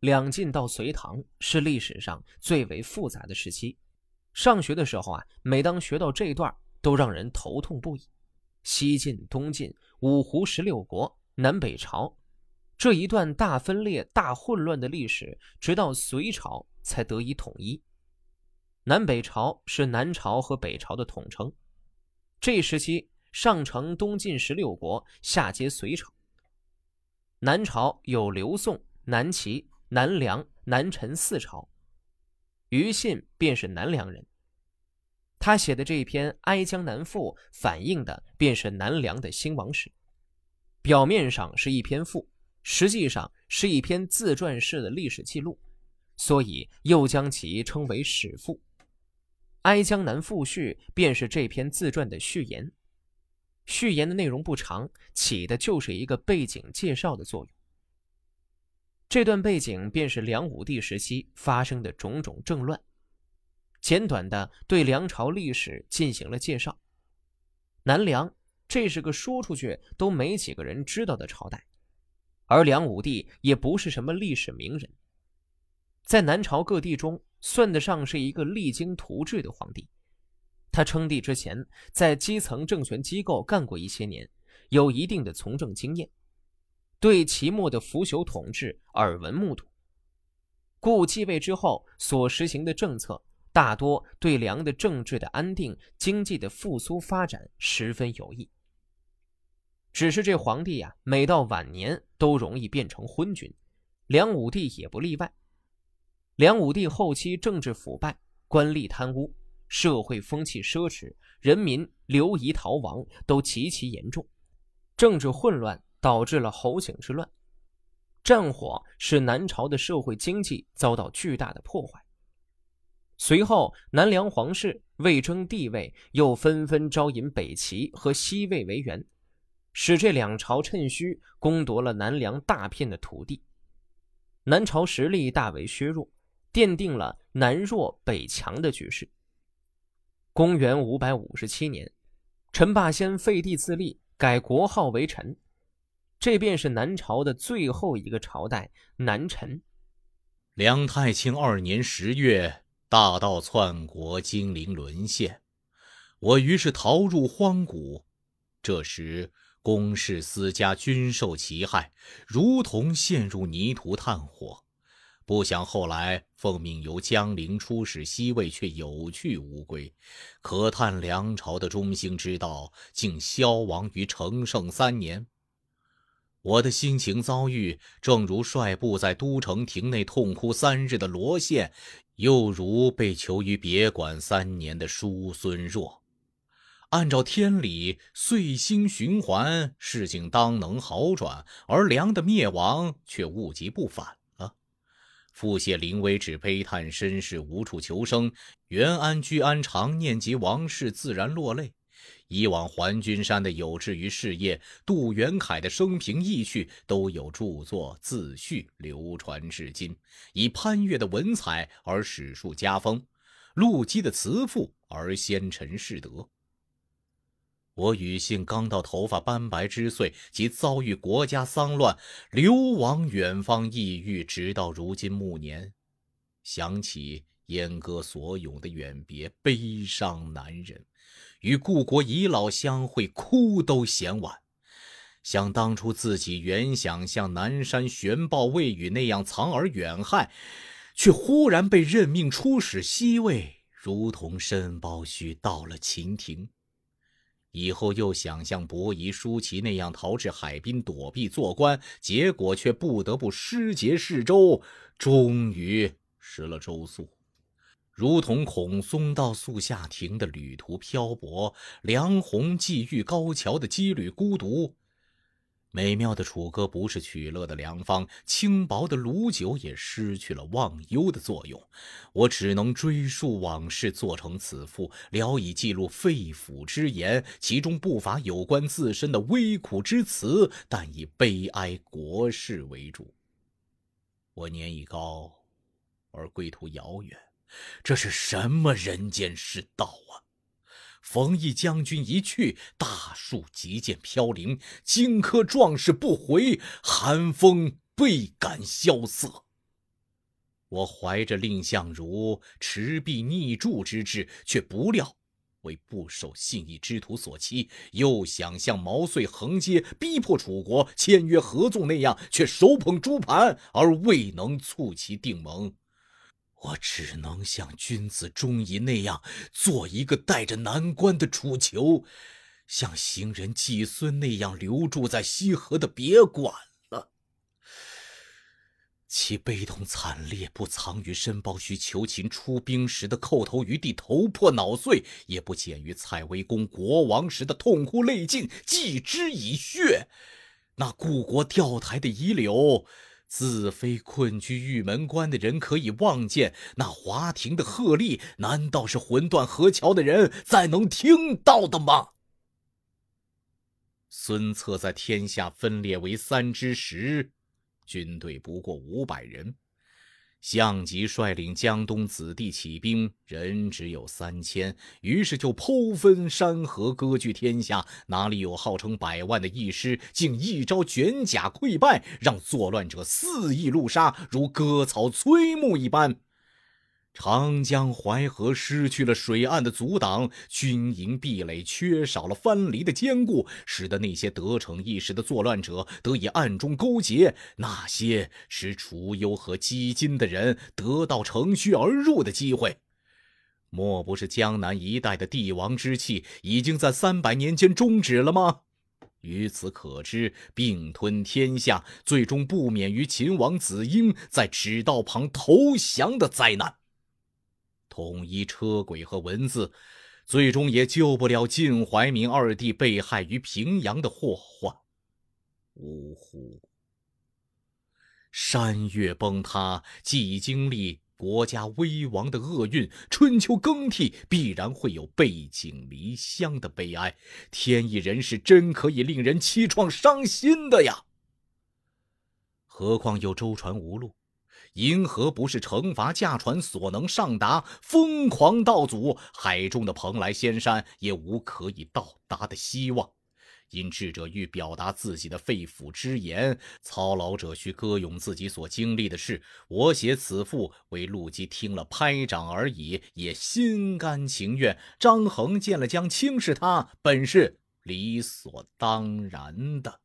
两晋到隋唐是历史上最为复杂的时期。上学的时候啊，每当学到这一段，都让人头痛不已。西晋、东晋、五胡十六国、南北朝，这一段大分裂、大混乱的历史，直到隋朝才得以统一。南北朝是南朝和北朝的统称。这时期，上承东晋十六国，下接隋朝。南朝有刘宋、南齐、南梁、南陈四朝。于信便是南梁人。他写的这一篇《哀江南赋》，反映的便是南梁的兴亡史。表面上是一篇赋，实际上是一篇自传式的历史记录，所以又将其称为史赋。《哀江南赋序》便是这篇自传的序言，序言的内容不长，起的就是一个背景介绍的作用。这段背景便是梁武帝时期发生的种种政乱，简短的对梁朝历史进行了介绍。南梁这是个说出去都没几个人知道的朝代，而梁武帝也不是什么历史名人，在南朝各地中。算得上是一个励精图治的皇帝。他称帝之前，在基层政权机构干过一些年，有一定的从政经验，对齐末的腐朽统治耳闻目睹，故继位之后所实行的政策，大多对梁的政治的安定、经济的复苏发展十分有益。只是这皇帝呀，每到晚年都容易变成昏君，梁武帝也不例外。梁武帝后期政治腐败，官吏贪污，社会风气奢侈，人民流移逃亡都极其严重，政治混乱导致了侯景之乱，战火使南朝的社会经济遭到巨大的破坏。随后，南梁皇室为争地位，又纷纷招引北齐和西魏为援，使这两朝趁虚攻夺了南梁大片的土地，南朝实力大为削弱。奠定了南弱北强的局势。公元五百五十七年，陈霸先废帝自立，改国号为陈，这便是南朝的最后一个朝代——南陈。梁太清二年十月，大道篡国，金陵沦陷，我于是逃入荒谷。这时，宫室私家均受其害，如同陷入泥土炭火。不想后来奉命由江陵出使西魏，却有去无归，可叹梁朝的中兴之道竟消亡于成圣三年。我的心情遭遇，正如率部在都城亭内痛哭三日的罗宪，又如被囚于别馆三年的叔孙弱。按照天理，岁星循环，事情当能好转，而梁的灭亡却物极不反。傅谢临危，只悲叹身世无处求生。袁安居安常念及王室，自然落泪。以往还君山的有志于事业，杜元凯的生平意趣，都有著作自序流传至今。以潘岳的文采而史书家风，陆机的辞赋而先陈世德。我与姓刚到头发斑白之岁，即遭遇国家丧乱，流亡远方，异域，直到如今暮年，想起燕歌所咏的远别，悲伤难忍。与故国遗老相会，哭都嫌晚。想当初自己原想像南山悬豹魏宇那样藏而远害，却忽然被任命出使西魏，如同申包胥到了秦庭。以后又想像伯夷、叔齐那样逃至海滨躲避做官，结果却不得不失节释州，终于失了周宿，如同孔松到宿夏亭的旅途漂泊，梁鸿际遇高桥的羁旅孤独。美妙的楚歌不是取乐的良方，轻薄的鲁酒也失去了忘忧的作用。我只能追溯往事，做成此赋，聊以记录肺腑之言，其中不乏有关自身的微苦之词，但以悲哀国事为主。我年已高，而归途遥远，这是什么人间世道啊！冯异将军一去，大树即见飘零；荆轲壮士不回，寒风倍感萧瑟。我怀着蔺相如持璧逆柱之志，却不料为不守信义之徒所欺；又想像毛遂横街逼迫楚国签约合纵那样，却手捧珠盘而未能促其定盟。我只能像君子忠义那样，做一个带着南关的楚囚，像行人季孙那样留住在西河的别馆。其悲痛惨烈，不藏于申包胥求秦出兵时的叩头于地、头破脑碎，也不减于蔡威公国亡时的痛哭泪尽、祭之以血。那故国吊台的遗留，自非困居玉门关的人可以望见；那华亭的鹤唳，难道是魂断河桥的人再能听到的吗？孙策在天下分裂为三之时。军队不过五百人，项籍率领江东子弟起兵，人只有三千，于是就剖分山河，割据天下。哪里有号称百万的义师，竟一招卷甲溃败，让作乱者肆意戮杀，如割草摧木一般。长江淮河失去了水岸的阻挡，军营壁垒缺少了藩篱的坚固，使得那些得逞一时的作乱者得以暗中勾结那些使楚幽和击金的人，得到乘虚而入的机会。莫不是江南一带的帝王之气已经在三百年间终止了吗？于此可知，并吞天下最终不免于秦王子婴在赤道旁投降的灾难。统一车轨和文字，最终也救不了晋怀民二弟被害于平阳的祸患。呜呼！山岳崩塌，既经历国家危亡的厄运，春秋更替，必然会有背井离乡的悲哀。天意人事，真可以令人凄怆伤心的呀！何况有舟船无路。银河不是惩罚驾船所能上达，疯狂道阻，海中的蓬莱仙山也无可以到达的希望。因智者欲表达自己的肺腑之言，操劳者需歌咏自己所经历的事。我写此赋为陆机听了拍掌而已，也心甘情愿。张衡见了将轻视他，本是理所当然的。